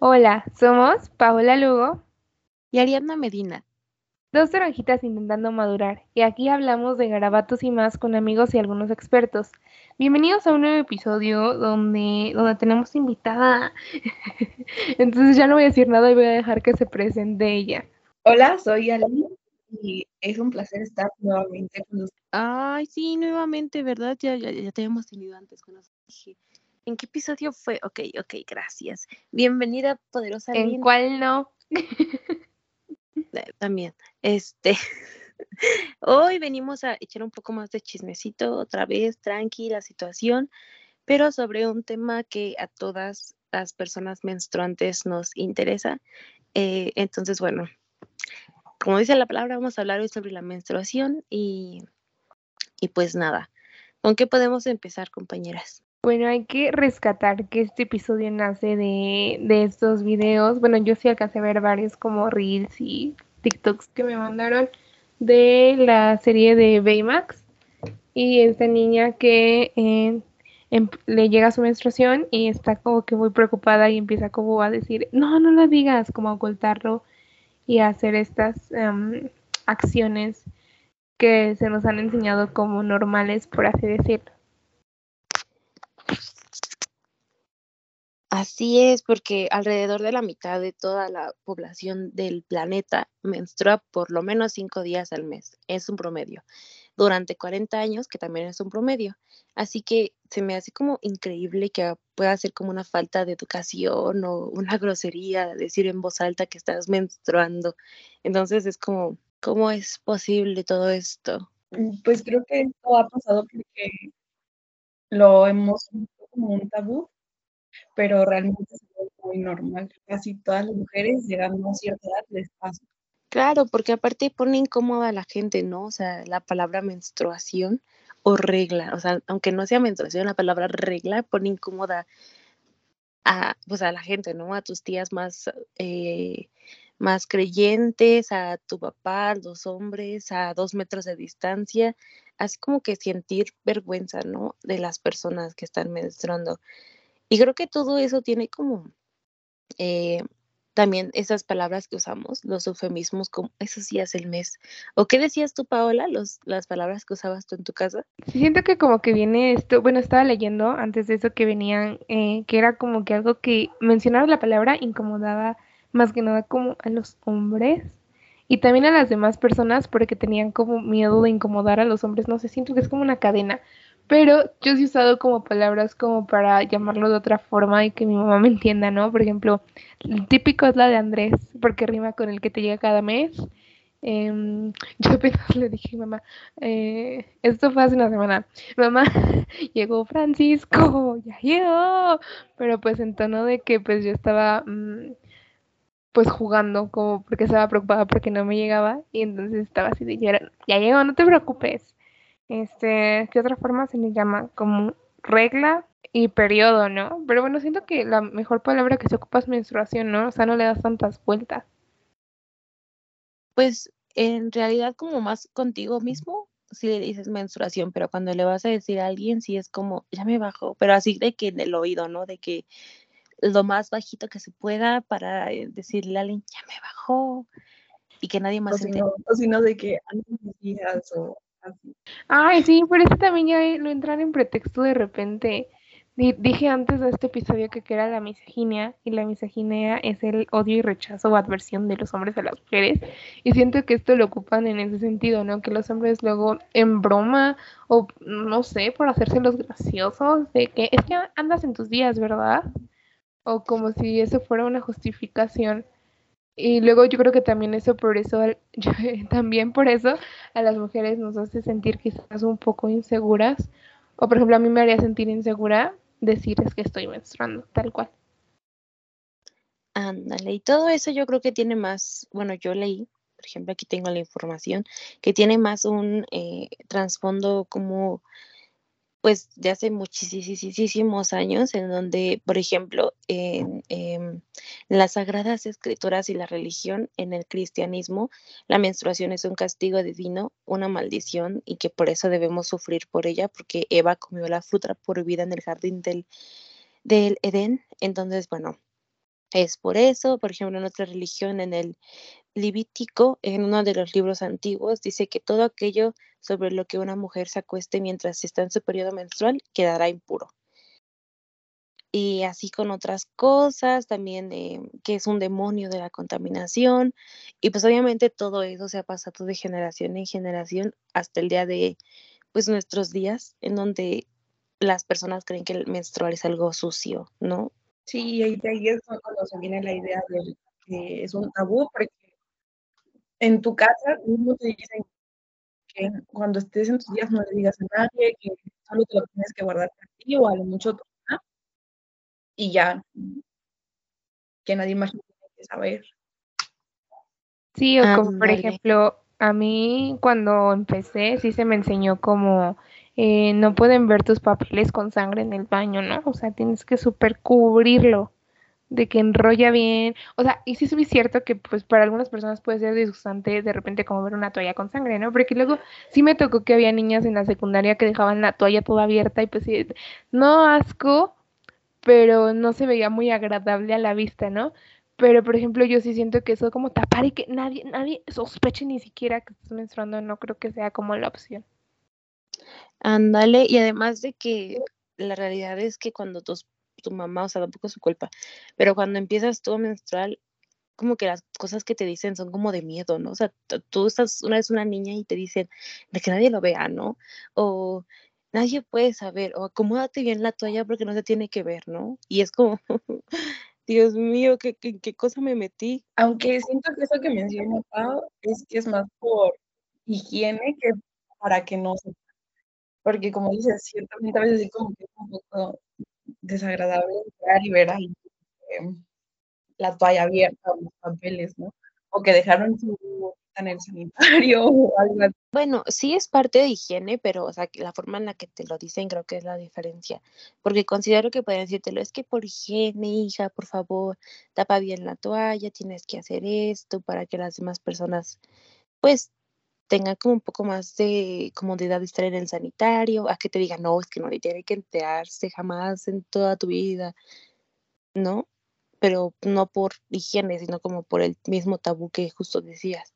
Hola, somos Paola Lugo y Ariadna Medina. Dos toronjitas intentando madurar, y aquí hablamos de garabatos y más con amigos y algunos expertos. Bienvenidos a un nuevo episodio donde, donde tenemos invitada. Entonces ya no voy a decir nada y voy a dejar que se presente ella. Hola, soy Ali y es un placer estar nuevamente con ustedes. Ay, sí, nuevamente, ¿verdad? Ya, ya, ya te habíamos tenido antes con nosotros. ¿En qué episodio fue? Ok, ok, gracias. Bienvenida, poderosa. ¿En cuál no? Eh, también. Este. Hoy venimos a echar un poco más de chismecito, otra vez, tranqui la situación, pero sobre un tema que a todas las personas menstruantes nos interesa. Eh, entonces, bueno, como dice la palabra, vamos a hablar hoy sobre la menstruación y, y pues nada. ¿Con qué podemos empezar, compañeras? Bueno, hay que rescatar que este episodio nace de, de estos videos. Bueno, yo sí alcancé a ver varios como Reels y TikToks que me mandaron de la serie de Baymax. Y esta niña que eh, em, le llega su menstruación y está como que muy preocupada y empieza como a decir, no, no lo digas, como a ocultarlo y a hacer estas em, acciones que se nos han enseñado como normales, por así decirlo. Así es, porque alrededor de la mitad de toda la población del planeta menstrua por lo menos cinco días al mes. Es un promedio. Durante 40 años, que también es un promedio. Así que se me hace como increíble que pueda ser como una falta de educación o una grosería decir en voz alta que estás menstruando. Entonces es como, ¿cómo es posible todo esto? Mm, pues creo que esto ha pasado porque lo hemos visto como un tabú pero realmente es muy normal. Casi todas las mujeres llegando a cierta edad les pasa. Claro, porque aparte pone incómoda a la gente, ¿no? O sea, la palabra menstruación o regla, o sea, aunque no sea menstruación, la palabra regla pone incómoda a, pues a la gente, ¿no? A tus tías más, eh, más creyentes, a tu papá, a los hombres, a dos metros de distancia, así como que sentir vergüenza, ¿no? De las personas que están menstruando. Y creo que todo eso tiene como eh, también esas palabras que usamos, los eufemismos, como eso sí hace el mes. ¿O qué decías tú, Paola, los, las palabras que usabas tú en tu casa? siento que como que viene esto, bueno, estaba leyendo antes de eso que venían, eh, que era como que algo que mencionar la palabra incomodaba más que nada como a los hombres y también a las demás personas porque tenían como miedo de incomodar a los hombres, no sé, siento que es como una cadena, pero yo sí he usado como palabras como para llamarlo de otra forma y que mi mamá me entienda, ¿no? Por ejemplo, el típico es la de Andrés, porque rima con el que te llega cada mes. Em, yo apenas le dije, mamá, eh, esto fue hace una semana, mamá, llegó Francisco, ya llegó, pero pues en tono de que pues yo estaba mm, pues jugando, como porque estaba preocupada porque no me llegaba, y entonces estaba así de, ya llegó, no te preocupes. Este, ¿qué otra forma se le llama? Como regla y periodo, ¿no? Pero bueno, siento que la mejor palabra que se ocupa es menstruación, ¿no? O sea, no le das tantas vueltas. Pues en realidad como más contigo mismo, si le dices menstruación, pero cuando le vas a decir a alguien, sí es como, ya me bajo, pero así de que en el oído, ¿no? De que lo más bajito que se pueda para eh, decirle a alguien, ya me bajó, y que nadie más o o sino de que antes días o Ay, sí, por eso también ya lo entran en pretexto de repente. Dije antes de este episodio que, era la misoginia y la misoginia es el odio y rechazo o adversión de los hombres a las mujeres y siento que esto lo ocupan en ese sentido, ¿no? Que los hombres luego en broma o no sé, por hacerse los graciosos de que es que andas en tus días, ¿verdad? O como si eso fuera una justificación y luego yo creo que también eso por eso, también por eso a las mujeres nos hace sentir quizás un poco inseguras. O por ejemplo, a mí me haría sentir insegura decirles que estoy menstruando, tal cual. Ándale, y todo eso yo creo que tiene más, bueno, yo leí, por ejemplo, aquí tengo la información, que tiene más un eh, trasfondo como pues de hace muchísimos años, en donde, por ejemplo, en, em, las sagradas escrituras y la religión, en el cristianismo, la menstruación es un castigo divino, una maldición, y que por eso debemos sufrir por ella, porque Eva comió la fruta prohibida en el jardín del, del Edén. Entonces, bueno, Es por eso, por ejemplo, en otra religión, en el Levítico, en uno de los libros antiguos, dice que todo aquello sobre lo que una mujer se acueste mientras está en su periodo menstrual quedará impuro. Y así con otras cosas, también que es un demonio de la contaminación. Y pues obviamente todo eso se ha pasado de generación en generación hasta el día de pues nuestros días, en donde las personas creen que el menstrual es algo sucio, ¿no? Sí, y de ahí es cuando se viene la idea de que es un tabú, porque en tu casa mismo te dicen que cuando estés en tus días no le digas a nadie, que solo te lo tienes que guardar para ti o a lo mucho y ya, que nadie más tiene que saber. Sí, o como por ejemplo, a mí cuando empecé sí se me enseñó como eh, no pueden ver tus papeles con sangre en el baño, ¿no? O sea, tienes que super cubrirlo de que enrolla bien. O sea, y sí es muy cierto que pues para algunas personas puede ser disgustante de repente como ver una toalla con sangre, ¿no? Porque luego sí me tocó que había niñas en la secundaria que dejaban la toalla toda abierta y pues sí, no asco, pero no se veía muy agradable a la vista, ¿no? Pero, por ejemplo, yo sí siento que eso como tapar y que nadie, nadie sospeche ni siquiera que estás menstruando, no creo que sea como la opción. Ándale, y además de que la realidad es que cuando tu, tu mamá, o sea, tampoco es su culpa, pero cuando empiezas tú a menstruar, como que las cosas que te dicen son como de miedo, ¿no? O sea, tú estás una vez una niña y te dicen de que nadie lo vea, ¿no? O nadie puede saber, o acomódate bien la toalla porque no se tiene que ver, ¿no? Y es como, Dios mío, ¿qué, qué, cosa me metí? Aunque siento que eso que menciona Pau es que es más por higiene que para que no se... Porque como dices, ciertamente a veces es como que es un poco desagradable entrar ver ahí em, la toalla abierta o los papeles, ¿no? O que dejaron su en el sanitario o algo así. Bueno, sí es parte de higiene, pero o sea, la forma en la que te lo dicen creo que es la diferencia, porque considero que pueden decírtelo, es que por higiene, hija, por favor, tapa bien la toalla, tienes que hacer esto para que las demás personas, pues, tengan como un poco más de comodidad de estar en el sanitario, a que te digan, no, es que no le tiene que enterarse jamás en toda tu vida, ¿no? Pero no por higiene, sino como por el mismo tabú que justo decías.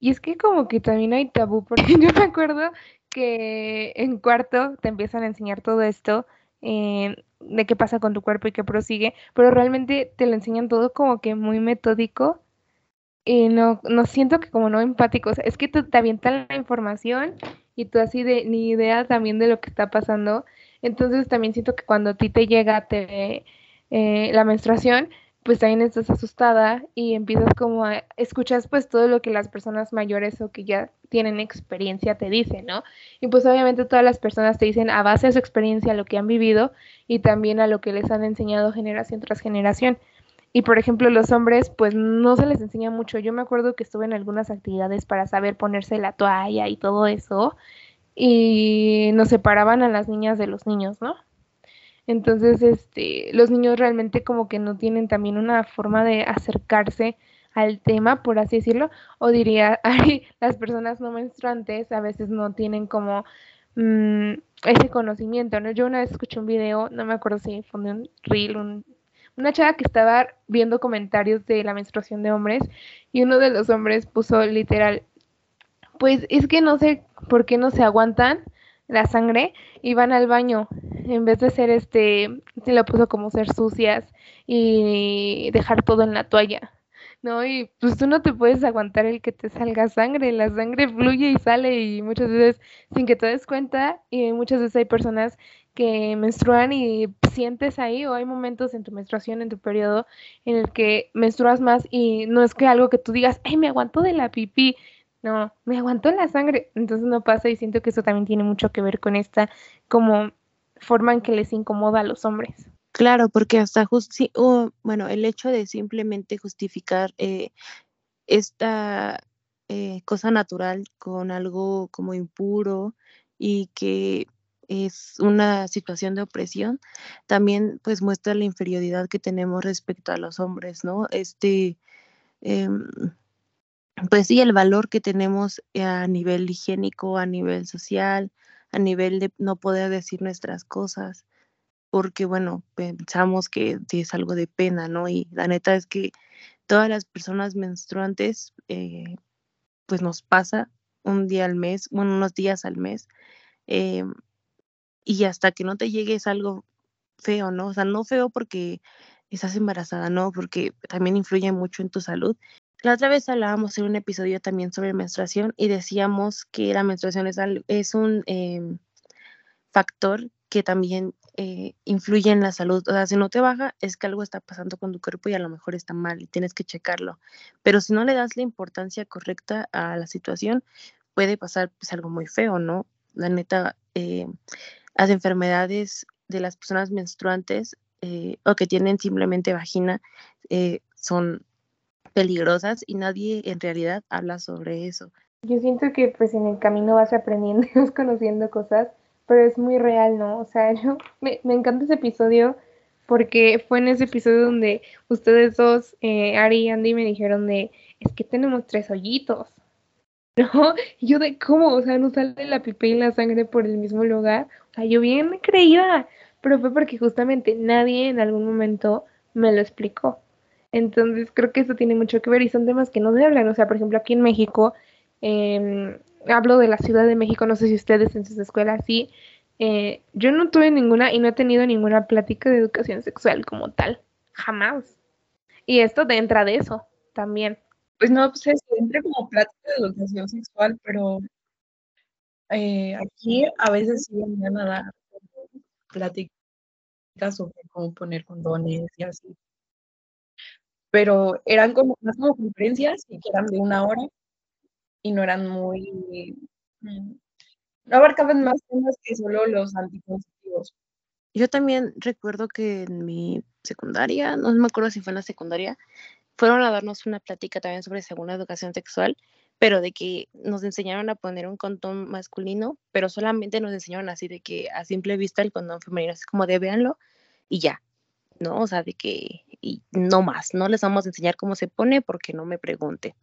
Y es que como que también hay tabú, porque yo me acuerdo que en cuarto te empiezan a enseñar todo esto eh, de qué pasa con tu cuerpo y qué prosigue, pero realmente te lo enseñan todo como que muy metódico y no, no siento que como no empático, o sea, es que te, te avientan la información y tú así de ni idea también de lo que está pasando, entonces también siento que cuando a ti te llega te, eh, la menstruación, pues también estás asustada y empiezas como a escuchas pues todo lo que las personas mayores o que ya tienen experiencia te dicen, ¿no? Y pues obviamente todas las personas te dicen a base de su experiencia lo que han vivido y también a lo que les han enseñado generación tras generación. Y por ejemplo, los hombres pues no se les enseña mucho. Yo me acuerdo que estuve en algunas actividades para saber ponerse la toalla y todo eso y nos separaban a las niñas de los niños, ¿no? Entonces, este, los niños realmente como que no tienen también una forma de acercarse al tema, por así decirlo, o diría, las personas no menstruantes a veces no tienen como mm, ese conocimiento, ¿no? Yo una vez escuché un video, no me acuerdo si fue un reel, un, una chava que estaba viendo comentarios de la menstruación de hombres y uno de los hombres puso literal, pues es que no sé por qué no se aguantan la sangre y van al baño en vez de ser este, se lo puso como ser sucias y dejar todo en la toalla, ¿no? Y pues tú no te puedes aguantar el que te salga sangre, la sangre fluye y sale y muchas veces sin que te des cuenta y muchas veces hay personas que menstruan y sientes ahí o hay momentos en tu menstruación, en tu periodo, en el que menstruas más y no es que algo que tú digas, ay, me aguanto de la pipí, no, me aguantó la sangre, entonces no pasa y siento que eso también tiene mucho que ver con esta como forma en que les incomoda a los hombres. Claro, porque hasta justi bueno, el hecho de simplemente justificar eh, esta eh, cosa natural con algo como impuro y que es una situación de opresión, también pues muestra la inferioridad que tenemos respecto a los hombres, ¿no? Este, em, pues sí, el valor que tenemos a nivel higiénico, a nivel social, a nivel de no poder decir nuestras cosas. Porque bueno, pensamos que es algo de pena, ¿no? Y la neta es que todas las personas menstruantes, eh, pues nos pasa un día al mes, bueno, unos días al mes, eh, y hasta que no te llegue es algo feo, ¿no? O sea, no feo porque estás embarazada, no, porque también influye mucho en tu salud. La otra vez hablábamos en un episodio también sobre menstruación y decíamos que la menstruación es, es un em, factor que también eh, influye en la salud. O sea, si no te baja, es que algo está pasando con tu cuerpo y a lo mejor está mal y tienes que checarlo. Pero si no le das la importancia correcta a la situación, puede pasar pues, algo muy feo, ¿no? La neta, eh, las enfermedades de las personas menstruantes eh, o que tienen simplemente vagina son peligrosas y nadie en realidad habla sobre eso. Yo siento que pues en el camino vas aprendiendo y vas conociendo cosas pero es muy real, ¿no? O sea, yo, me, me encanta ese episodio porque fue en ese episodio donde ustedes dos, eh, Ari y Andy, me dijeron de, es que tenemos tres hoyitos, ¿no? Y yo de, ¿cómo? O sea, no sale la pipa y la sangre por el mismo lugar. O sea, yo bien creía, pero fue porque justamente nadie en algún momento me lo explicó. Entonces creo que eso tiene mucho que ver y son temas que no se hablan. O sea, por ejemplo, aquí en México, eh, hablo de la Ciudad de México, no sé si ustedes en sus escuelas sí. Eh, yo no tuve ninguna y no he tenido ninguna plática de educación sexual como tal, jamás. Y esto entra de eso también. Pues no, pues es, entra como plática de educación sexual, pero eh, aquí a veces sí me a dar pláticas sobre cómo poner condones y así. Pero eran como más como conferencias y eran de una hora y no eran muy, mm, no abarcaban más temas que solo los anticonceptivos. Yo también recuerdo que en mi secundaria, no me acuerdo si fue en la secundaria, fueron a darnos una plática también sobre segunda educación sexual, pero de que nos enseñaron a poner un condón masculino, pero solamente nos enseñaron así de que a simple vista el condón femenino, así como de véanlo y ya, ¿no? O sea, de que y no más, no les vamos a enseñar cómo se pone porque no me pregunten.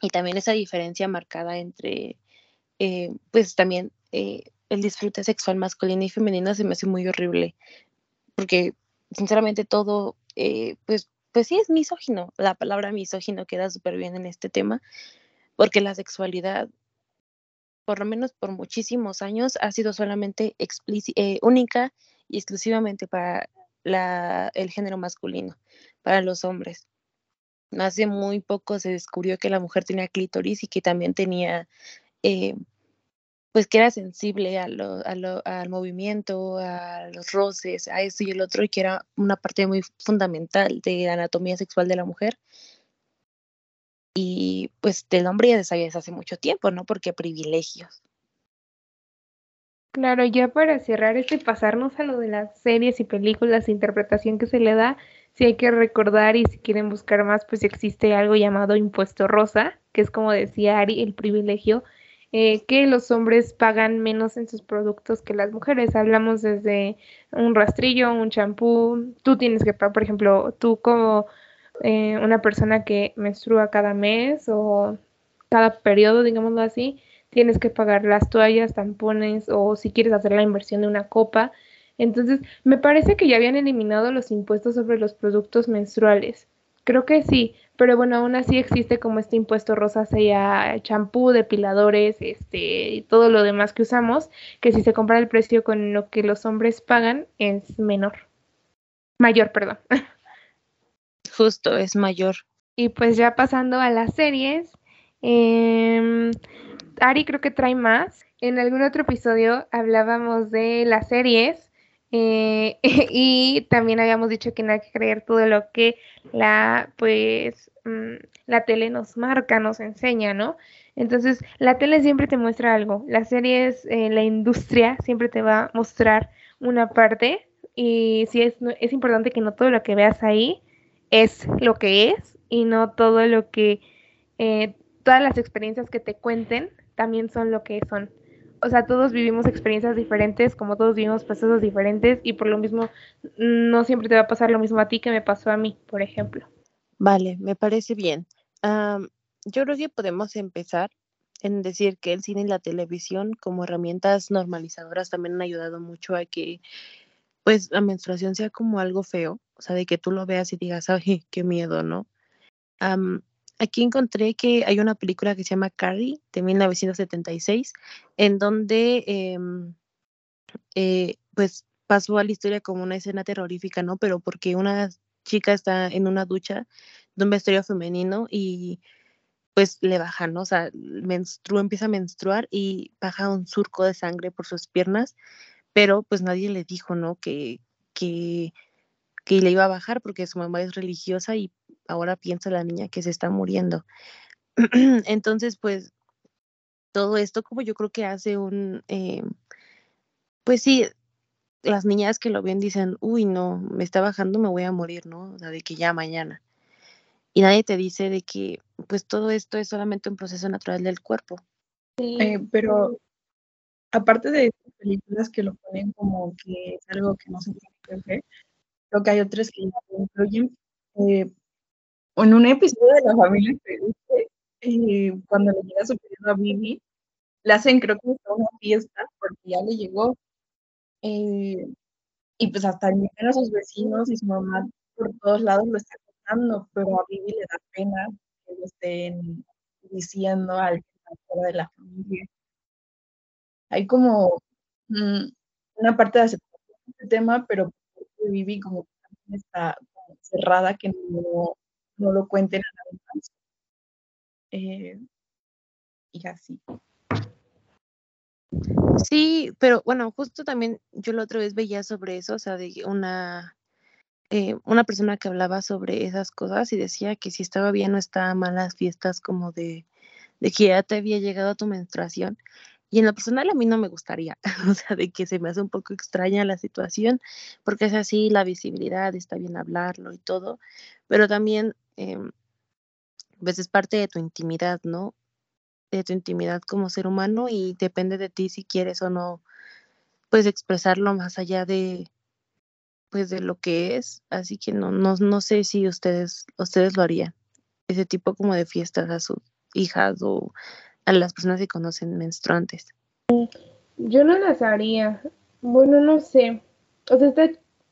Y también esa diferencia marcada entre, eh, pues también eh, el disfrute sexual masculino y femenino se me hace muy horrible, porque sinceramente todo, eh, pues, pues sí es misógino, la palabra misógino queda súper bien en este tema, porque la sexualidad, por lo menos por muchísimos años, ha sido solamente única y exclusivamente para la, el género masculino, para los hombres hace muy poco se descubrió que la mujer tenía clítoris y que también tenía, eh, pues que era sensible a lo, al movimiento, a los roces, a esto y el otro, y que era una parte muy fundamental de la anatomía sexual de la mujer. Y pues del hombre ya se desde hace mucho tiempo, ¿no? Porque privilegios. Claro, ya para cerrar este pasarnos a lo de las series y películas, interpretación que se le da, si hay que recordar y si quieren buscar más, pues existe algo llamado impuesto rosa, que es como decía Ari, el privilegio, eh, que los hombres pagan menos en sus productos que las mujeres. Hablamos desde un rastrillo, un champú, tú tienes que pagar, por ejemplo, tú como eh, una persona que menstrua cada mes o cada periodo, digámoslo así, tienes que pagar las toallas, tampones o si quieres hacer la inversión de una copa, entonces, me parece que ya habían eliminado los impuestos sobre los productos menstruales. Creo que sí, pero bueno, aún así existe como este impuesto rosa sea champú, depiladores, este, y todo lo demás que usamos, que si se compara el precio con lo que los hombres pagan es menor. Mayor, perdón. Justo, es mayor. Y pues ya pasando a las series, eh, Ari creo que trae más. En algún otro episodio hablábamos de las series eh, y también habíamos dicho que no hay que creer todo lo que la, pues, mm, la tele nos marca, nos enseña, ¿no? Entonces, la tele siempre te muestra algo. Las series, eh, la industria siempre te va a mostrar una parte y sí es, es importante que no todo lo que veas ahí es lo que es y no todo lo que, eh, todas las experiencias que te cuenten también son lo que son o sea, todos vivimos experiencias diferentes, como todos vivimos procesos diferentes y por lo mismo no siempre te va a pasar lo mismo a ti que me pasó a mí, por ejemplo. Vale, me parece bien. yo creo que podemos empezar en decir que el cine y la televisión como herramientas normalizadoras también han ayudado mucho a que pues la menstruación sea como algo feo, o sea, de que tú lo veas y digas, ay, qué miedo, ¿no? Aquí encontré que hay una película que se llama Carrie de 1976, en donde em, eh, pues pasó a la historia como una escena terrorífica, ¿no? Pero porque una chica está en una ducha de un vestuario femenino y pues le baja, ¿no? O sea, menstrua, empieza a menstruar y baja un surco de sangre por sus piernas, pero pues nadie le dijo, ¿no? Que, que, que le iba a bajar porque su mamá es religiosa y ahora piensa la niña que se está muriendo. Entonces, pues todo esto como yo creo que hace un, eh, pues sí, las niñas que lo ven dicen, uy, no, me está bajando, me voy a morir, ¿no? O sea, de que ya mañana. Y nadie te dice de que, pues todo esto es solamente un proceso natural del cuerpo. Eh, pero aparte de estas películas que lo ponen como que es algo que no se tiene que ver, creo que hay otras que incluyen. Eh, en un episodio de La Familia eh, cuando le llega su periodo a Vivi, le hacen creo que una fiesta porque ya le llegó eh, y pues hasta llegan a sus vecinos y su mamá por todos lados lo está contando, pero a Vivi le da pena que lo estén diciendo a alguien fuera de la familia. Hay como mm, una parte de aceptación de este tema, pero Vivi como está cerrada que no, no lo cuenten a nadie más. Eh, y así. Sí, pero bueno, justo también yo la otra vez veía sobre eso, o sea, de una, eh, una persona que hablaba sobre esas cosas y decía que si estaba bien o estaba mal las fiestas como de, de que ya te había llegado tu menstruación. Y en lo personal a mí no me gustaría, o sea, de que se me hace un poco extraña la situación, porque es así, la visibilidad, está bien hablarlo y todo, pero también, eh, pues es parte de tu intimidad, ¿no? de tu intimidad como ser humano y depende de ti si quieres o no, pues expresarlo más allá de, pues de lo que es. Así que no, no, no sé si ustedes, ustedes lo harían, ese tipo como de fiestas a sus hijas o a las personas que conocen menstruantes. Yo no las haría. Bueno, no sé. O sea, está...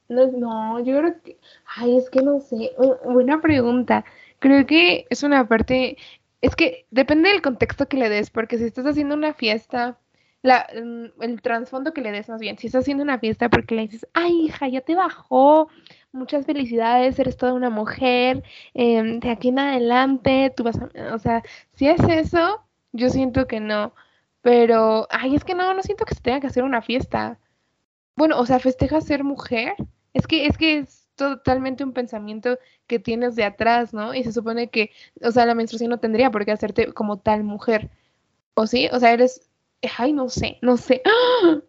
no, no, yo creo que, ay, es que no sé. Buena pregunta. Creo que es una parte es que depende del contexto que le des, porque si estás haciendo una fiesta, mm, el trasfondo que le des más bien, si estás haciendo una fiesta porque le dices, ay hija, ya te bajó, muchas felicidades, eres toda una mujer, em, de aquí en adelante, tú vas a, o sea, si es eso, yo siento que no, pero, ay, es que no, no siento que se tenga que hacer una fiesta. Bueno, o sea, festeja ser mujer, es que, es que es totalmente un pensamiento que tienes de atrás, ¿no? Y se supone que, o sea, la menstruación no tendría por qué hacerte como tal mujer. ¿O sí? O sea, eres, ay, no sé, no sé.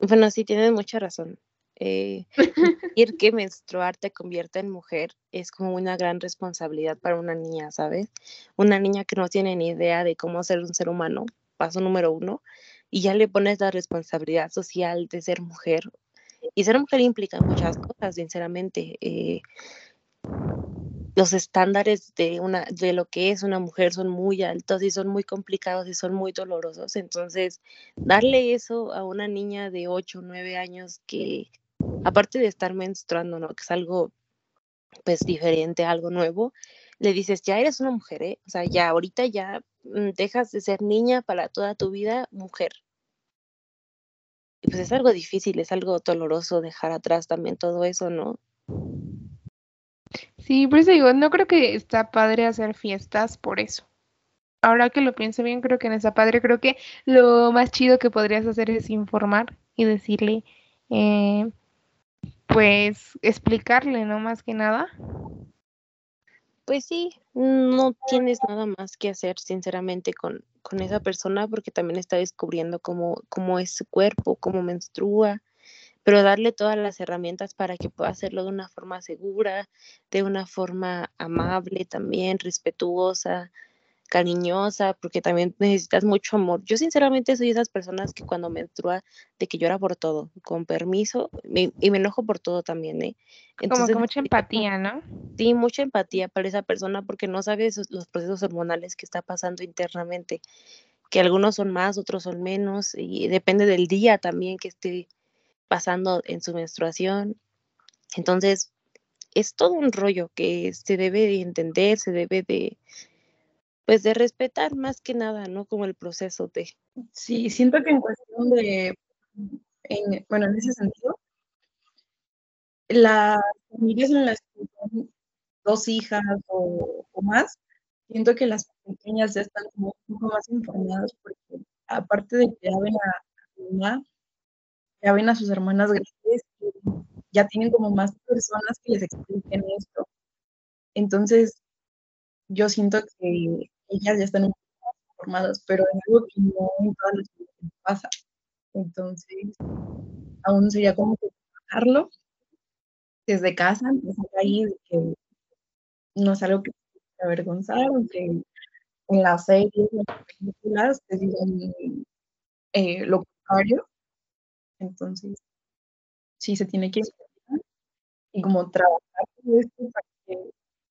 Bueno, sí, tienes mucha razón. Eh, ir que menstruar te convierta en mujer es como una gran responsabilidad para una niña, ¿sabes? Una niña que no tiene ni idea de cómo ser un ser humano, paso número uno, y ya le pones la responsabilidad social de ser mujer y ser mujer implica muchas cosas, sinceramente. Eh, los estándares de, una, de lo que es una mujer son muy altos y son muy complicados y son muy dolorosos. Entonces, darle eso a una niña de 8 o 9 años que, aparte de estar menstruando, ¿no? que es algo pues diferente, algo nuevo, le dices, ya eres una mujer, ¿eh? O sea, ya ahorita ya mm, dejas de ser niña para toda tu vida, mujer. Y pues es algo difícil, es algo doloroso dejar atrás también todo eso, ¿no? Sí, por eso digo, no creo que está padre hacer fiestas por eso. Ahora que lo pienso bien, creo que en esa padre, creo que lo más chido que podrías hacer es informar y decirle, eh, pues explicarle, ¿no? Más que nada. Pues sí, no tienes nada más que hacer, sinceramente, con, con esa persona porque también está descubriendo cómo, cómo es su cuerpo, cómo menstrua, pero darle todas las herramientas para que pueda hacerlo de una forma segura, de una forma amable también, respetuosa, cariñosa, porque también necesitas mucho amor. Yo sinceramente soy de esas personas que cuando menstrua, de que llora por todo, con permiso, y me enojo por todo también, ¿eh? Entonces, como que mucha empatía, ¿no? Sí, mucha empatía para esa persona porque no sabe los procesos hormonales que está pasando internamente, que algunos son más, otros son menos, y depende del día también que esté pasando en su menstruación. Entonces, es todo un rollo que se debe de entender, se debe de, pues de respetar más que nada, ¿no? Como el proceso de. Sí, siento que en cuestión de, bueno, en ese sentido, las familias en las que son dos hijas o, más, siento que las pequeñas ya están como un poco más informadas porque aparte de que ya ven a, su mamá, ya ven a sus hermanas grandes, ya tienen como más personas que les expliquen esto. Entonces, yo siento que ellas ya están informadas, pero es algo que no en todas las pasa. Entonces, aún sería como que trabajarlo desde casa, empezar ahí de que no es algo que avergonzar, aunque en las series, en las películas te digan eh, lo contrario. Entonces, sí se tiene que y como trabajar todo esto para que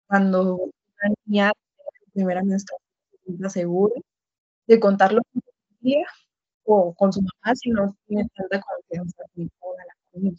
cuando una niña tenga su primera menstruación sienta de contarlo con su familia o con su mamá si no tiene tanta confianza la familia.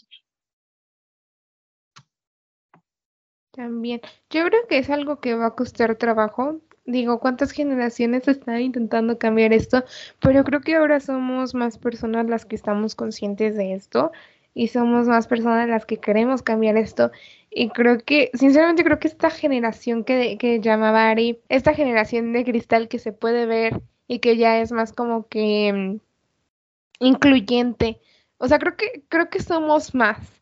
También, yo creo que es algo que va a costar trabajo. Digo, ¿cuántas generaciones están intentando cambiar esto? Pero creo que ahora somos más personas las que estamos conscientes de esto y somos más personas las que queremos cambiar esto. Y creo que, sinceramente, creo que esta generación que, que llamaba Ari, esta generación de cristal que se puede ver y que ya es más como que mm, incluyente. O sea, creo que, creo que somos más.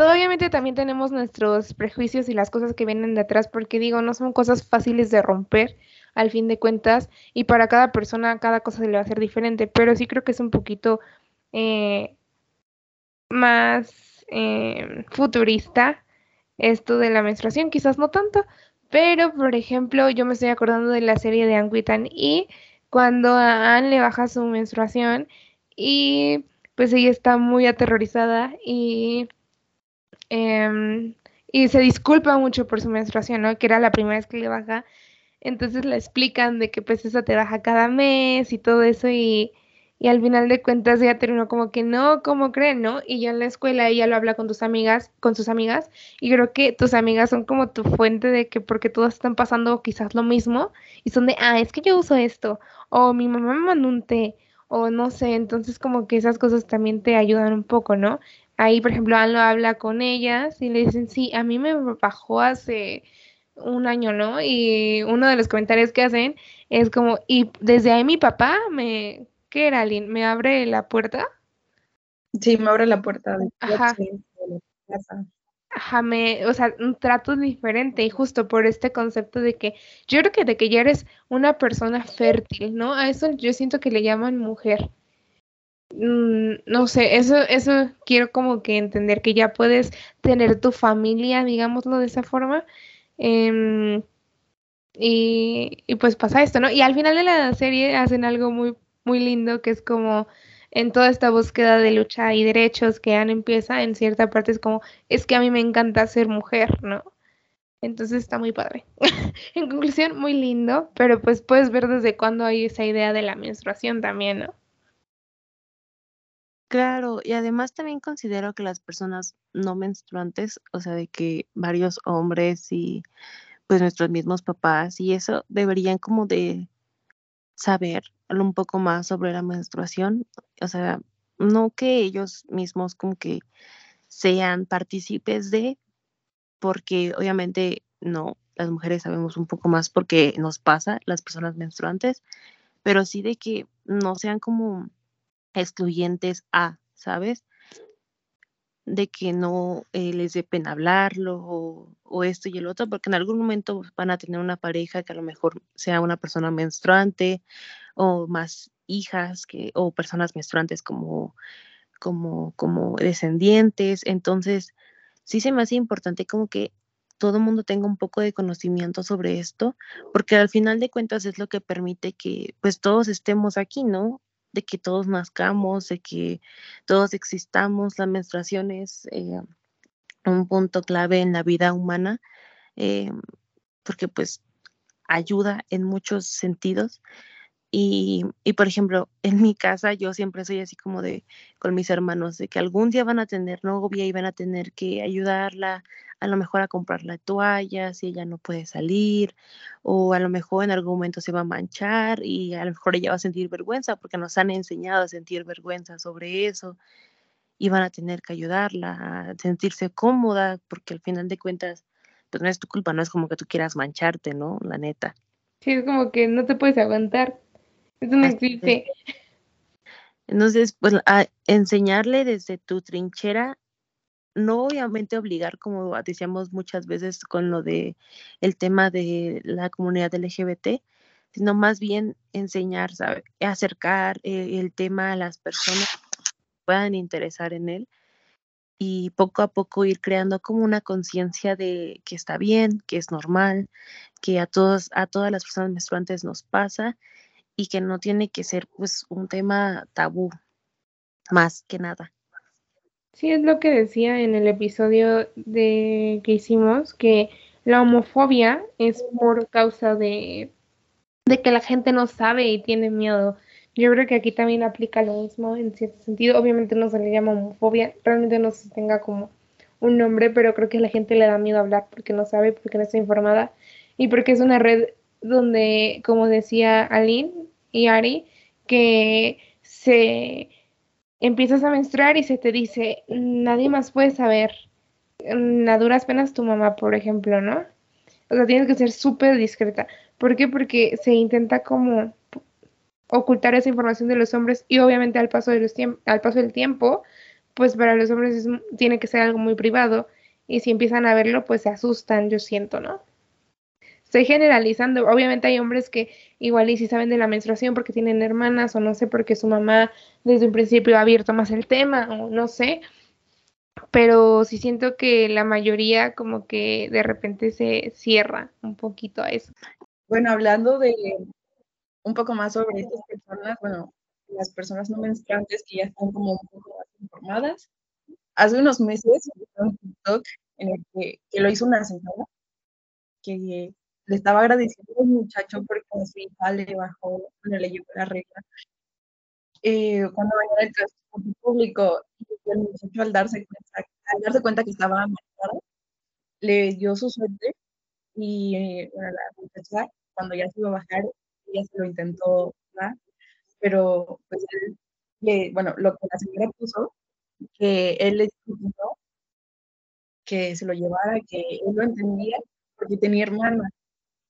Obviamente también tenemos nuestros prejuicios y las cosas que vienen de atrás, porque digo, no son cosas fáciles de romper al fin de cuentas, y para cada persona cada cosa se le va a hacer diferente, pero sí creo que es un poquito eh, más eh, futurista esto de la menstruación, quizás no tanto, pero por ejemplo, yo me estoy acordando de la serie de Anguitan y cuando a Anne le baja su menstruación y pues ella está muy aterrorizada y Em, y se disculpa mucho por su menstruación, ¿no? Que era la primera vez que le baja. Entonces le explican de que pues eso te baja cada mes y todo eso y, y al final de cuentas ella terminó como que no, ¿cómo creen, no? Y ya en la escuela ella lo habla con tus amigas, con sus amigas y creo que tus amigas son como tu fuente de que porque todas están pasando quizás lo mismo y son de, ah, es que yo uso esto o mi mamá me mandó un té o no sé, entonces como que esas cosas también te ayudan un poco, ¿no? Ahí, por ejemplo, Anne lo habla con ellas y le dicen, sí, a mí me bajó hace un año, ¿no? Y uno de los comentarios que hacen es como, y desde ahí mi papá me, ¿qué era, Lynn? ¿Me abre la puerta? Sí, me abre la puerta de, Ajá. Ajá, me, o sea, un trato diferente y justo por este concepto de que yo creo que de que ya eres una persona fértil, ¿no? A eso yo siento que le llaman mujer. Mm, no sé, eso, eso quiero como que entender que ya puedes tener tu familia, digámoslo de esa forma. Em, y, y, pues pasa esto, ¿no? Y al final de la serie hacen algo muy, muy lindo que es como en toda esta búsqueda de lucha y derechos que han empieza, en cierta parte es como, es que a mí me encanta ser mujer, ¿no? Entonces está muy padre. en conclusión, muy lindo, pero pues puedes ver desde cuándo hay esa idea de la menstruación también, ¿no? Claro, y además también considero que las personas no menstruantes, o sea, de que varios hombres y pues nuestros mismos papás y eso deberían como de saber un poco más sobre la menstruación, o sea, no que ellos mismos como que sean partícipes de, porque obviamente no, las mujeres sabemos un poco más porque nos pasa, las personas menstruantes, pero sí de que no sean como excluyentes a, ¿sabes? De que no eh, les dé pena hablarlo o, esto y el otro, porque en algún momento van a tener una pareja que a lo mejor sea una persona menstruante o más hijas que, o personas menstruantes como, como, como descendientes. Entonces, sí se me hace importante como que todo el mundo tenga un poco de conocimiento sobre esto, porque al final de cuentas es lo que permite que pues todos estemos aquí, ¿no? De que todos nazcamos, de que todos existamos. La menstruación es eh, un punto clave en la vida humana eh, porque pues ayuda en muchos sentidos. Y, y, por ejemplo, en mi casa yo siempre soy así como de con mis hermanos, de que algún día van a tener novia y van a tener que ayudarla a lo mejor a comprar la toalla si ella no puede salir, o a lo mejor en algún momento se va a manchar y a lo mejor ella va a sentir vergüenza porque nos han enseñado a sentir vergüenza sobre eso y van a tener que ayudarla a sentirse cómoda porque al final de cuentas pues no es tu culpa, no es como que tú quieras mancharte, ¿no? La neta. Sí, es como que no te puedes aguantar. Eso no existe. Entonces, pues a enseñarle desde tu trinchera, no obviamente obligar, como decíamos muchas veces con lo de el tema de la comunidad LGBT, sino más bien enseñar, acercar eh, el tema a las personas que puedan interesar en él y poco a poco ir creando como una conciencia de que está bien, que es normal, que a todos a todas las personas menstruantes nos pasa y que no tiene que ser pues un tema tabú más que nada. Sí, es lo que decía en el episodio de que hicimos, que la homofobia es por causa de, de que la gente no sabe y tiene miedo. Yo creo que aquí también aplica lo mismo en cierto sentido. Obviamente no se le llama homofobia, realmente no se tenga como un nombre, pero creo que la gente le da miedo hablar porque no sabe, porque no está informada y porque es una red donde, como decía Aline y Ari, que se empiezas a menstruar y se te dice, nadie más puede saber, mm, a duras penas tu mamá, por ejemplo, ¿no? O sea, tienes que ser súper discreta. ¿Por qué? Porque se intenta como ocultar esa información de los hombres y obviamente al paso, de los al paso del tiempo, pues para los hombres tiene que ser algo muy privado y si empiezan a verlo, pues se asustan, yo siento, ¿no? Estoy generalizando. Obviamente hay hombres que igual y si saben de la menstruación porque tienen hermanas o no sé porque su mamá desde un principio ha abierto más el tema o no sé. Pero sí siento que la mayoría como que de repente se cierra un poquito a eso. Bueno, hablando de un poco más sobre estas personas, bueno, las personas no menstruantes que ya están como un poco más informadas. Hace unos meses en el que, que lo hizo una señora que le estaba agradeciendo al muchacho porque a su hija le bajó, bueno, le llevó la regla. Eh, cuando venía del transporte público, el muchacho al darse cuenta, al darse cuenta que estaba embarazada, le dio su suerte y eh, bueno, la muchacha, cuando ya se iba a bajar, ella se lo intentó pero pues él, bueno, lo que la señora puso, que él le dijo que se lo llevara, que él lo entendía porque tenía hermanas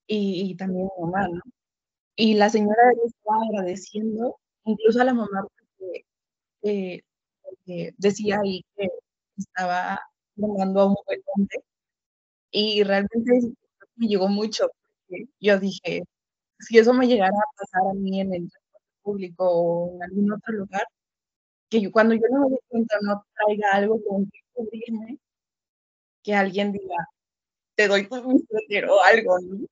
y, también mi mamá, ¿no? Y la señora estaba agradeciendo, incluso a la mamá, porque, eh, decía ahí que estaba mandando a un buen hombre. Y realmente me llegó mucho, porque yo dije, si eso me llegara a pasar a mí en el transporte público o en algún otro lugar, que yo, cuando yo no me doy cuenta no traiga algo con que cubrirme, que alguien diga, te doy un o algo, ¿no?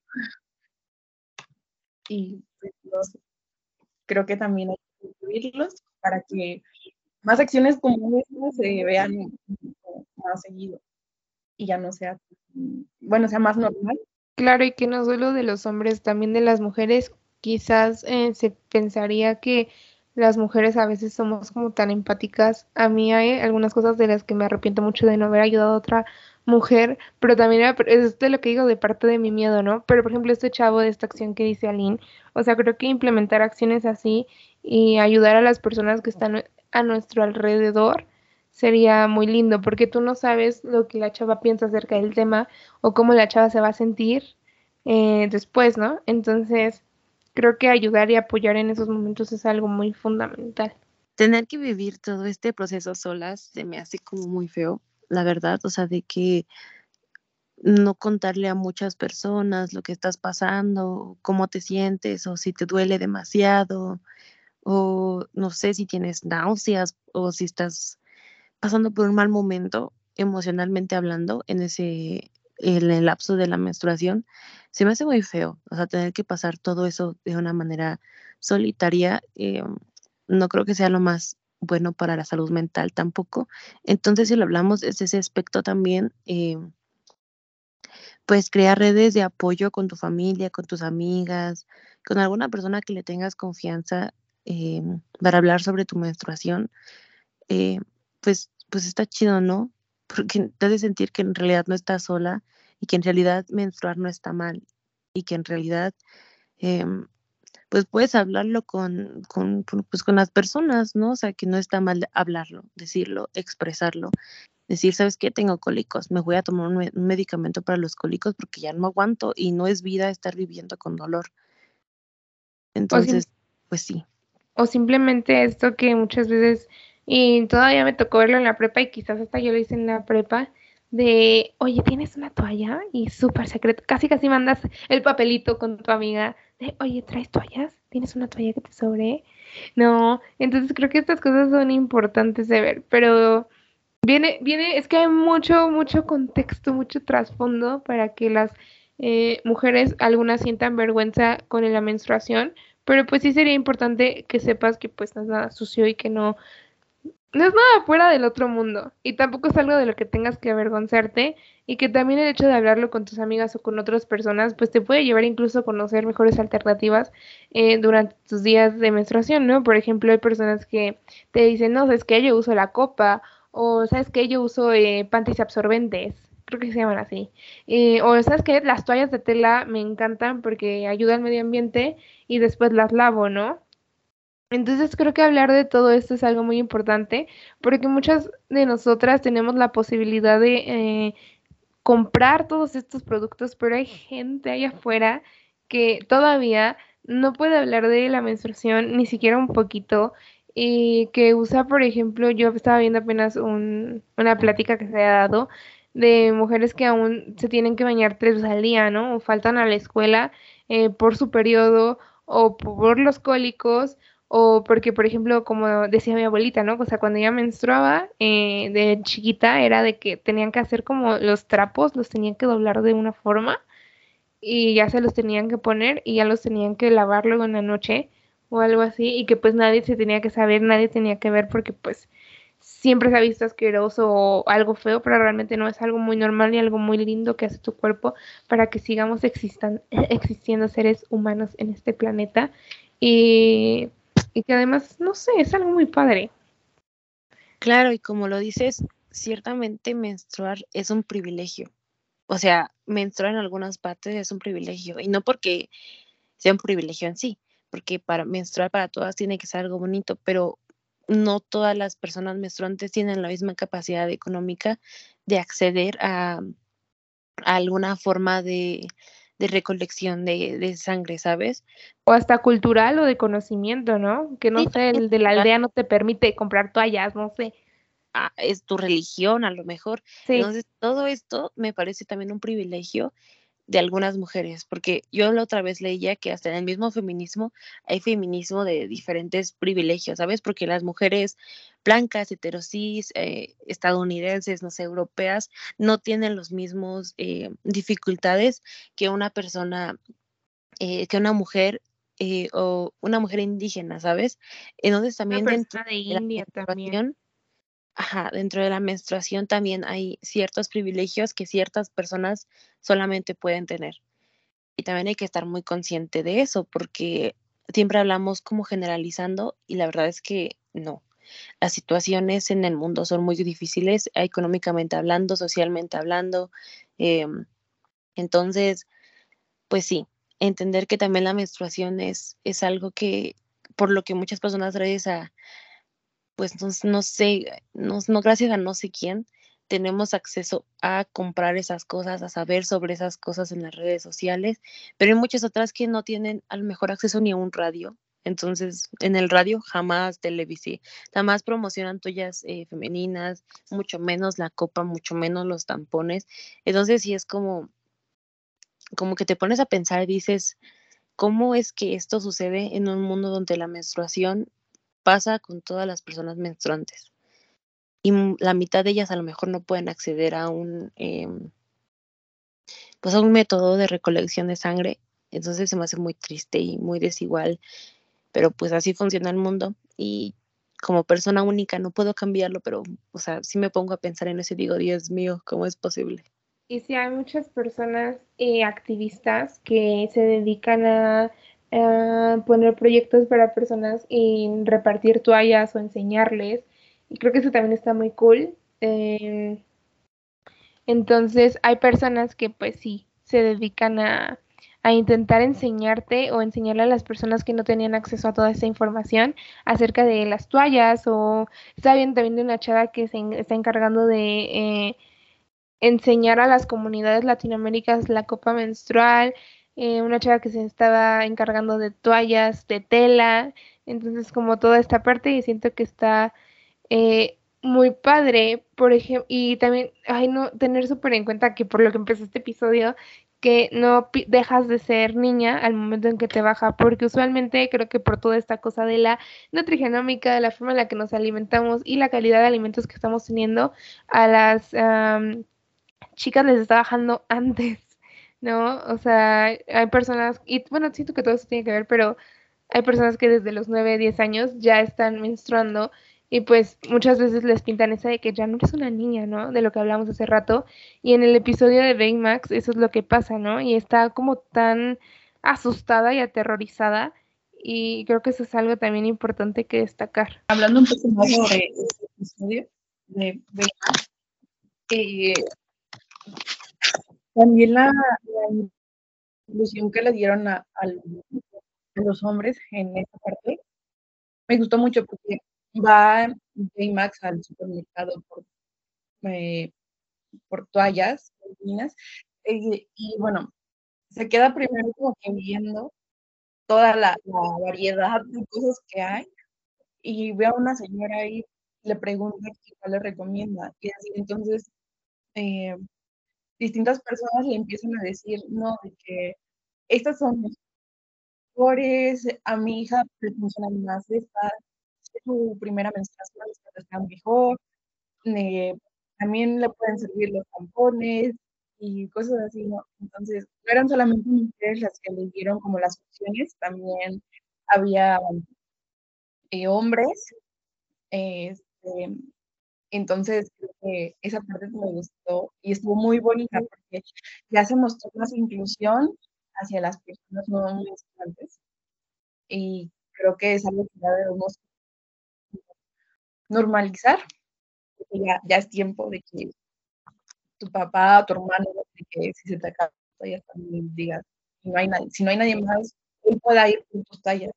Y pues, creo que también hay que incluirlos para que más acciones como estas se vean más seguido y ya no sea, bueno, sea más normal. Claro, y que no solo de los hombres, también de las mujeres, quizás eh, se pensaría que las mujeres a veces somos como tan empáticas. A mí hay algunas cosas de las que me arrepiento mucho de no haber ayudado a otra mujer, pero también es de lo que digo de parte de mi miedo, ¿no? Pero por ejemplo, este chavo de esta acción que dice Aline, o sea, creo que implementar acciones así y ayudar a las personas que están a nuestro alrededor sería muy lindo, porque tú no sabes lo que la chava piensa acerca del tema o cómo la chava se va a sentir eh, después, ¿no? Entonces, creo que ayudar y apoyar en esos momentos es algo muy fundamental. Tener que vivir todo este proceso solas se me hace como muy feo, la verdad, o sea, de que no contarle a muchas personas lo que estás pasando, cómo te sientes o si te duele demasiado o no sé si tienes náuseas o si estás pasando por un mal momento emocionalmente hablando en ese el lapso de la menstruación, se me hace muy feo, o sea, tener que pasar todo eso de una manera solitaria, eh, no creo que sea lo más bueno para la salud mental tampoco. Entonces, si lo hablamos desde ese aspecto también, eh, pues crear redes de apoyo con tu familia, con tus amigas, con alguna persona que le tengas confianza eh, para hablar sobre tu menstruación, pues, pues está chido, ¿no? Porque te hace sentir que en realidad no estás sola y que en realidad menstruar no está mal y que en realidad em, pues puedes hablarlo con, con, pues con las personas, ¿no? O sea, que no está mal hablarlo, decirlo, expresarlo. Decir, ¿sabes qué? Tengo cólicos, me voy a tomar un, medicamento para los cólicos porque ya no aguanto y no es vida estar viviendo con dolor. Entonces, pues sí. O simplemente esto que muchas veces, y todavía me tocó verlo en la prepa y quizás hasta yo lo hice en la prepa, de, oye, ¿tienes una toalla? Y súper secreto, casi casi mandas el papelito con tu amiga de, oye, ¿traes toallas? ¿Tienes una toalla que te sobre? No, entonces creo que estas cosas son importantes de ver, pero viene, viene, es que hay mucho, mucho contexto, mucho trasfondo para que las eh, mujeres algunas sientan vergüenza con la menstruación, pero pues sí sería importante que sepas que pues no es nada sucio y que no no es nada fuera del otro mundo y tampoco es algo de lo que tengas que avergonzarte y que también el hecho de hablarlo con tus amigas o con otras personas pues te puede llevar incluso a conocer mejores alternativas eh, durante tus días de menstruación, ¿no? Por ejemplo, hay personas que te dicen, no, sabes que yo uso la copa o sabes que yo uso eh, panties absorbentes, creo que se llaman así, eh, o sabes que las toallas de tela me encantan porque ayudan al medio ambiente y después las lavo, ¿no? Entonces creo que hablar de todo esto es algo muy importante porque muchas de nosotras tenemos la posibilidad de eh, comprar todos estos productos, pero hay gente allá afuera que todavía no puede hablar de la menstruación ni siquiera un poquito y que usa, por ejemplo, yo estaba viendo apenas un, una plática que se ha dado de mujeres que aún se tienen que bañar tres veces al día, ¿no? O faltan a la escuela eh, por su periodo o por los cólicos o porque, por ejemplo, como decía mi abuelita, ¿no? O sea, cuando ella menstruaba eh, de chiquita era de que tenían que hacer como los trapos, los tenían que doblar de una forma y ya se los tenían que poner y ya los tenían que lavar luego en la noche o algo así y que pues nadie se tenía que saber, nadie tenía que ver porque pues siempre se ha visto asqueroso o algo feo, pero realmente no es algo muy normal y algo muy lindo que hace tu cuerpo para que sigamos existan, existiendo seres humanos en este planeta. Y y que además, no sé, es algo muy padre. Claro, y como lo dices, ciertamente menstruar es un privilegio. O sea, menstruar en algunas partes es un privilegio, y no porque sea un privilegio en sí, porque para menstruar para todas tiene que ser algo bonito, pero no todas las personas menstruantes tienen la misma capacidad económica de acceder a alguna forma de, de recolección de, de, sangre, ¿sabes? O hasta cultural o de conocimiento, ¿no? Que no sé, el de la aldea no te permite comprar toallas, no sé. Ah, es tu religión a lo mejor. Entonces, todo esto me parece también un privilegio de algunas mujeres, porque yo la otra vez leía que hasta en el mismo feminismo hay feminismo de diferentes privilegios, ¿sabes? Porque las mujeres blancas, heterosis, eh, estadounidenses, no sé, europeas, no tienen los mismos eh, dificultades que una persona, eh, que una mujer o una mujer indígena, ¿sabes? Entonces también dentro de, India también Ajá, dentro de la menstruación también hay ciertos privilegios que ciertas personas solamente pueden tener. Y también hay que estar muy consciente de eso, porque siempre hablamos como generalizando y la verdad es que no. Las situaciones en el mundo son muy difíciles, económicamente hablando, socialmente hablando. Em, entonces, pues sí, entender que también la menstruación es, es algo que, por lo que muchas personas gracias a, pues no, sé, no, no gracias a no sé quién, tenemos acceso a comprar esas cosas, a saber sobre esas cosas en las redes sociales, pero hay muchas otras que no tienen a lo mejor acceso ni a un radio. Entonces, en el radio jamás televisión, jamás promocionan toallas eh, femeninas, mucho menos la copa, mucho menos los tampones. Entonces, sí es como, como que te pones a pensar dices, ¿cómo es que esto sucede en un mundo donde la menstruación pasa con todas las personas menstruantes. Y la mitad de ellas a lo mejor no pueden acceder a un, em, pues a un método de recolección de sangre. Entonces se me hace muy triste y muy desigual. Pero pues así funciona el mundo. Y como persona única no puedo cambiarlo, pero, o sea, si me pongo a pensar en eso y digo, Dios mío, ¿cómo es posible? Y sí, hay muchas personas eh, activistas que se dedican a, poner proyectos para personas y repartir toallas o enseñarles. Y creo que eso también está muy cool. Em, entonces, hay personas que pues sí, se dedican a, a intentar enseñarte o enseñarle a las personas que no tenían acceso a toda esa información acerca de las toallas o está bien también de una chava que se está encargando de eh, enseñar a las comunidades latinoaméricas la copa menstrual, eh, una chava que se estaba encargando de toallas, de tela, entonces como toda esta parte y siento que está eh, muy padre, por ejemplo, y también, ay, no, tener súper en cuenta que por lo que empezó este episodio, que no dejas de ser niña al momento en que te baja, porque usualmente creo que por toda esta cosa de la nutrigenómica, de la forma en la que nos alimentamos y la calidad de alimentos que estamos teniendo, a las chicas les está bajando antes, ¿no? O sea, hay personas, y bueno, siento que todo eso tiene que ver, pero hay personas que desde los 9, 10 años ya están menstruando y pues muchas veces les pintan esa de que ya no eres una niña, ¿no? De lo que hablamos hace rato. Y en el episodio de Baymax eso es lo que pasa, ¿no? Y está como tan asustada y aterrorizada. Y creo que eso es algo también importante que destacar. Hablando un poco más sobre este episodio de Baymax, eh, también la, inclusión que le dieron a, los hombres en esta parte me gustó mucho porque va Max al supermercado por, eh, por toallas eh, y bueno, se queda primero como que viendo toda la, variedad de cosas que hay y ve a una señora ahí le pregunta qué le recomienda y entonces eh, distintas personas le empiezan a decir no de que estas son mejores a mi hija le funcionan más estas su primera menstruación está mejor, también le pueden servir los tampones y cosas así, ¿no? Entonces, no eran solamente mujeres las que le dieron como las opciones, también había eh, hombres. Este, entonces, creo que esa parte me gustó y estuvo muy bonita porque ya se mostró más inclusión hacia las personas no menstruantes y creo que es algo que ya debemos normalizar, ya, ya es tiempo de que tu papá, tu hermano, de que si se te acaba ya también digas, si no hay nadie, si no hay nadie más, él pueda ir con tus tallas.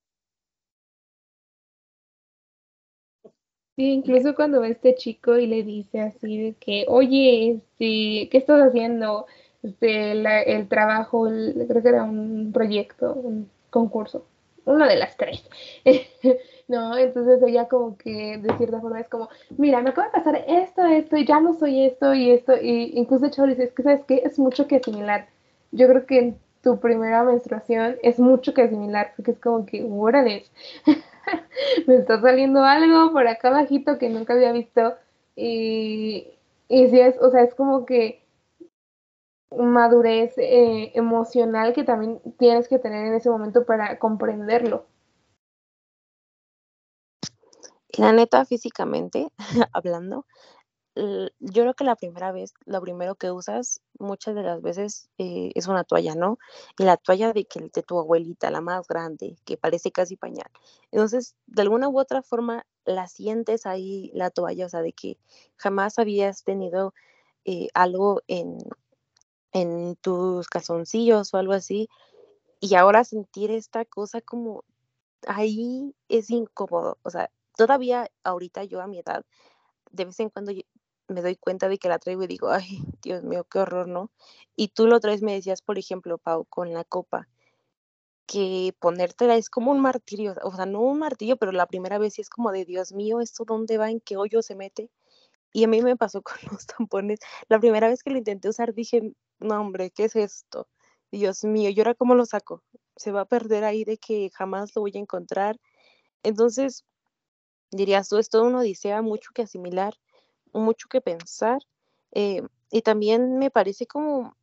Sí, incluso cuando ve este chico y le dice así de que, oye, este, ¿qué estás haciendo? Este, el trabajo, creo que era un proyecto, un concurso, una de las tres. ¿no? Entonces ella como que de cierta forma es como, mira, me acaba de pasar esto, esto, y ya no soy esto y esto, y incluso hecho dice, es que sabes qué, es mucho que asimilar. Yo creo que en tu primera menstruación es mucho que asimilar, porque es como que, órale, me está saliendo algo por acá bajito que nunca había visto, y, y sí es, o sea, es como que madurez eh, emocional que también tienes que tener en ese momento para comprenderlo. La neta, físicamente hablando, yo creo que la primera vez, lo primero que usas muchas de las veces eh, es una toalla, ¿no? Y la toalla de, que, de tu abuelita, la más grande, que parece casi pañal. Entonces, de alguna u otra forma, la sientes ahí la toalla, o sea, de que jamás habías tenido eh, algo en, en tus calzoncillos o algo así. Y ahora sentir esta cosa como ahí es incómodo, o sea, todavía ahorita yo a mi edad, de vez en cuando me doy cuenta de que la traigo y digo, ay, Dios mío, qué horror, ¿no? Y tú lo otra vez me decías, por ejemplo, Pau, con la copa, que ponértela es como un martirio, o sea, no un martillo, pero la primera vez sí es como de, Dios mío, ¿esto dónde va? ¿En qué hoyo se mete? Y a mí me pasó con los tampones. La primera vez que lo intenté usar dije, no, hombre, ¿qué es esto? Dios mío, ¿y ahora cómo lo saco? Se va a perder ahí de que jamás lo voy a encontrar. Entonces, dirías tú, es todo uno odisea, mucho que asimilar, mucho que pensar. Eh, y también me parece como,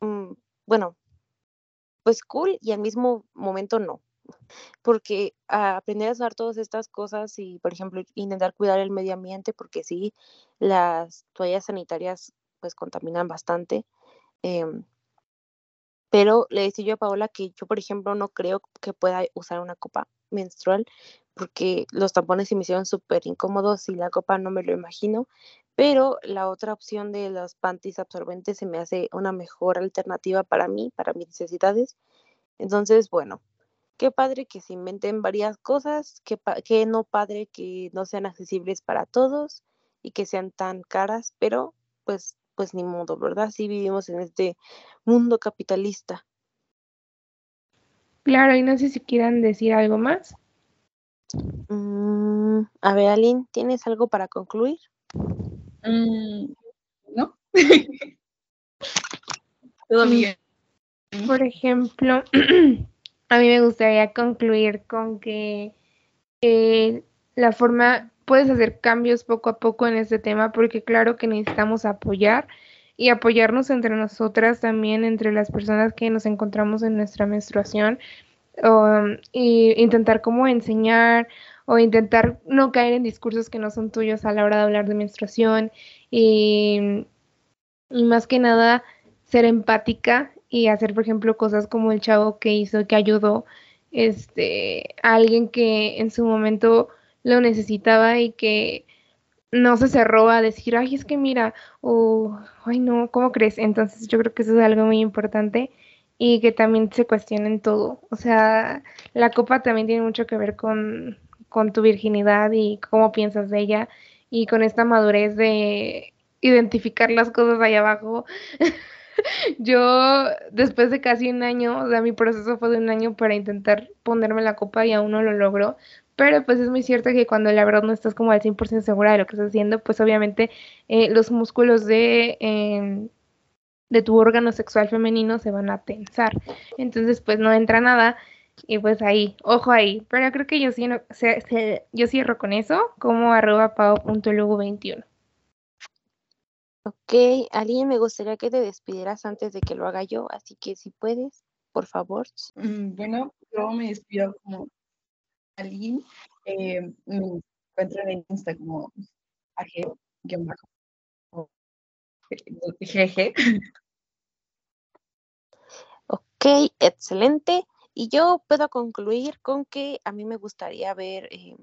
mm, bueno, pues cool y al mismo momento no. Porque aprender a usar todas estas cosas y, por ejemplo, intentar cuidar el medio ambiente, porque sí, las toallas sanitarias pues contaminan bastante. Em, pero le decía yo a Paola que yo, por ejemplo, no creo que pueda usar una copa menstrual porque los tampones se me hicieron súper incómodos y la copa no me lo imagino. Pero la otra opción de los panties absorbentes se me hace una mejor alternativa para mí, para mis necesidades. Entonces, bueno, qué padre que se inventen varias cosas, qué, no padre que no sean accesibles para todos y que sean tan caras, pero pues, pues ni modo, ¿verdad? Sí vivimos en este mundo capitalista. Claro, y no sé si quieran decir algo más. Mm, a ver, Aline, ¿tienes algo para concluir? Mm, ¿No? Todo Mm, bien. Por ejemplo, a mí me gustaría concluir con que eh, la forma, puedes hacer cambios poco a poco en este tema, porque claro que necesitamos apoyar y apoyarnos entre nosotras también, entre las personas que nos encontramos en nuestra menstruación, um, y intentar como enseñar o intentar no caer en discursos que no son tuyos a la hora de hablar de menstruación y, más que nada ser empática y hacer, por ejemplo, cosas como el chavo que hizo, que ayudó este, a alguien que en su momento lo necesitaba y que no se cerró a decir, ay, es que mira, o, ay, no, ¿cómo crees? Entonces yo creo que eso es algo muy importante y que también se cuestionen todo. O sea, la copa también tiene mucho que ver con, con tu virginidad y cómo piensas de ella y con esta madurez de identificar las cosas ahí abajo. Yo, después de casi un año, o sea, mi proceso fue de un año para intentar ponerme la copa y aún no lo logro. Pero pues es muy cierto que cuando la verdad no estás como al 100% segura de lo que estás haciendo, pues obviamente eh, los músculos de, eh, de tu órgano sexual femenino se van a tensar. Entonces pues no entra nada y pues ahí, ojo ahí. Pero creo que yo, sí, no, se, se, yo cierro con eso como arroba pao.lugo21. Ok, Aline, me gustaría que te despidieras antes de que lo haga yo, así que si puedes, por favor. Mm, Bueno, yo me despido como Aline. Eh, me encuentran en Insta como AG-GG. Ok, excelente. Y yo puedo concluir con que a mí me gustaría ver eh,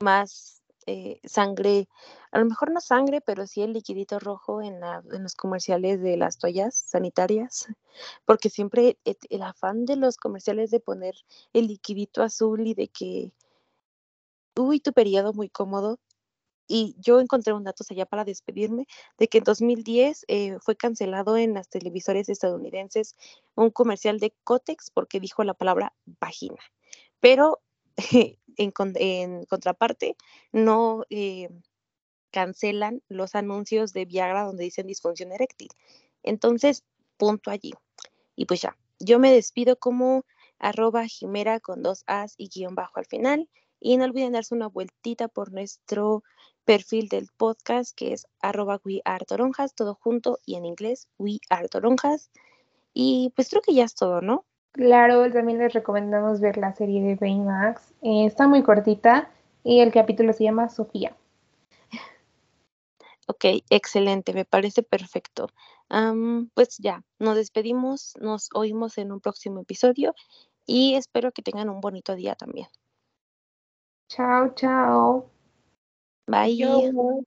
más eh, sangre, a lo mejor no sangre, pero sí el liquidito rojo en, los comerciales de las toallas sanitarias, porque siempre el, el afán de los comerciales de poner el liquidito azul y de que, uy, tu periodo muy cómodo. Y yo encontré un dato allá para despedirme de que en 2010 eh, fue cancelado en las televisores estadounidenses un comercial de Cotex porque dijo la palabra vagina. Pero en, contraparte, no eh, cancelan los anuncios de Viagra donde dicen disfunción eréctil. Entonces, punto allí. Y pues ya, yo me despido como arroba jimera con dos as y guion bajo al final. Y no olviden darse una vueltita por nuestro perfil del podcast que es arroba we are toronjas, todo junto y en inglés we are toronjas. Y pues creo que ya es todo, ¿no? Claro, también les recomendamos ver la serie de Baymax. Eh, está muy cortita y el capítulo se llama Sofía. Ok, excelente, me parece perfecto. Um, pues ya, nos despedimos, nos oímos en un próximo episodio y espero que tengan un bonito día también. Chao, chao. Bye. Yo.